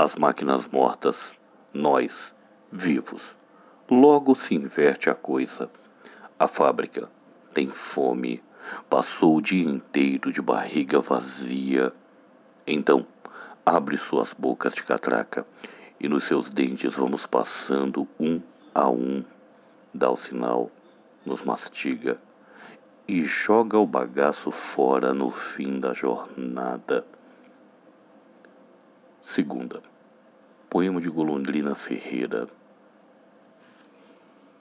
As máquinas mortas, nós, vivos. Logo se inverte a coisa. A fábrica tem fome, passou o dia inteiro de barriga vazia. Então, abre suas bocas de catraca e nos seus dentes vamos passando um a um. Dá o sinal, nos mastiga e joga o bagaço fora no fim da jornada. Segunda. Poema de Golondrina Ferreira.